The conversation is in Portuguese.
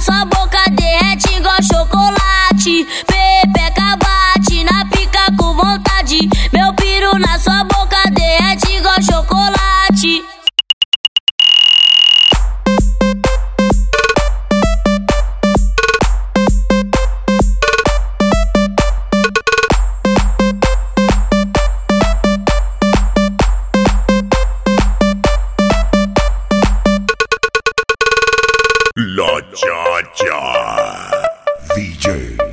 sua boca derrete igual chocolate. Pepeca bate na pica com vontade. Meu piro na sua boca. La Cha Cha. VJ.